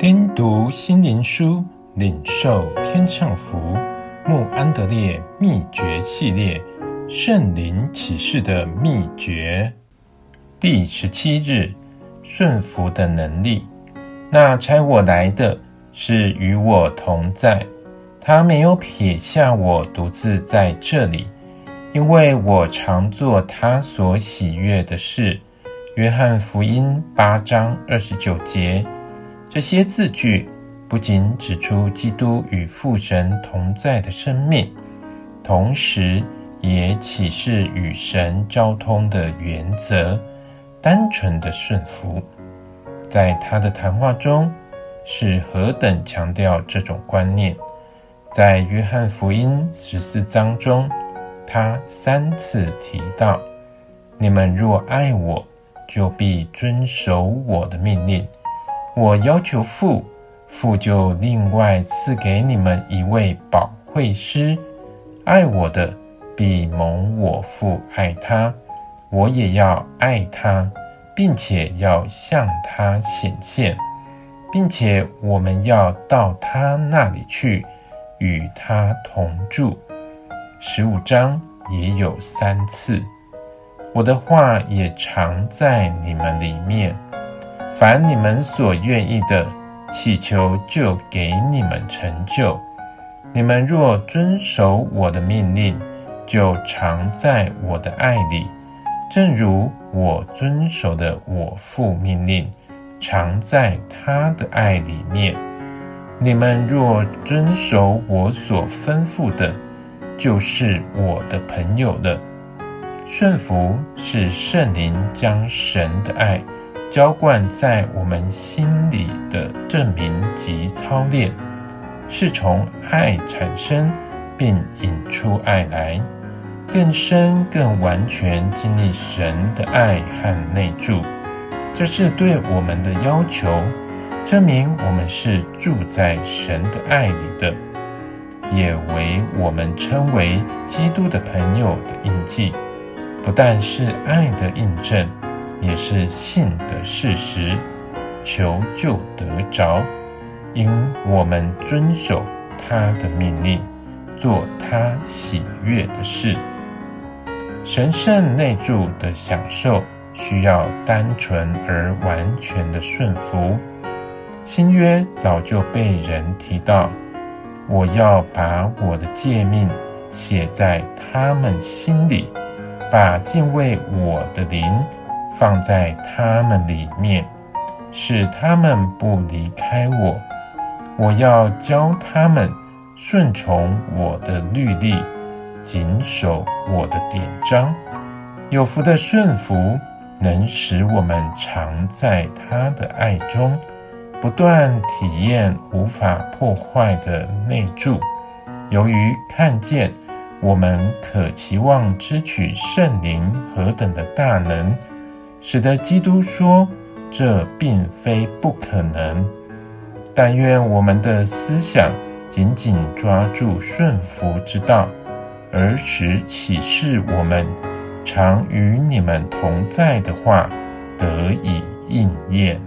听读心灵书，领受天上福。穆安德烈秘诀系列，圣灵启示的秘诀，第十七日，顺服的能力。那差我来的是与我同在，他没有撇下我独自在这里，因为我常做他所喜悦的事。约翰福音八章二十九节。这些字句不仅指出基督与父神同在的生命，同时也启示与神交通的原则。单纯的顺服，在他的谈话中是何等强调这种观念。在约翰福音十四章中，他三次提到：“你们若爱我，就必遵守我的命令。”我要求父，父就另外赐给你们一位保惠师。爱我的，必蒙我父爱他，我也要爱他，并且要向他显现，并且我们要到他那里去，与他同住。十五章也有三次。我的话也常在你们里面。凡你们所愿意的，祈求就给你们成就。你们若遵守我的命令，就常在我的爱里，正如我遵守的我父命令，常在他的爱里面。你们若遵守我所吩咐的，就是我的朋友了。顺服是圣灵将神的爱。浇灌在我们心里的证明及操练，是从爱产生，并引出爱来，更深、更完全经历神的爱和内住。这是对我们的要求，证明我们是住在神的爱里的，也为我们称为基督的朋友的印记。不但是爱的印证。也是信的事实，求就得着，因我们遵守他的命令，做他喜悦的事。神圣内住的享受，需要单纯而完全的顺服。新约早就被人提到，我要把我的诫命写在他们心里，把敬畏我的灵。放在他们里面，使他们不离开我。我要教他们顺从我的律例，谨守我的典章。有福的顺服，能使我们常在他的爱中，不断体验无法破坏的内住。由于看见我们可期望支取圣灵何等的大能。使得基督说：“这并非不可能，但愿我们的思想紧紧抓住顺服之道，而使启示我们常与你们同在的话得以应验。”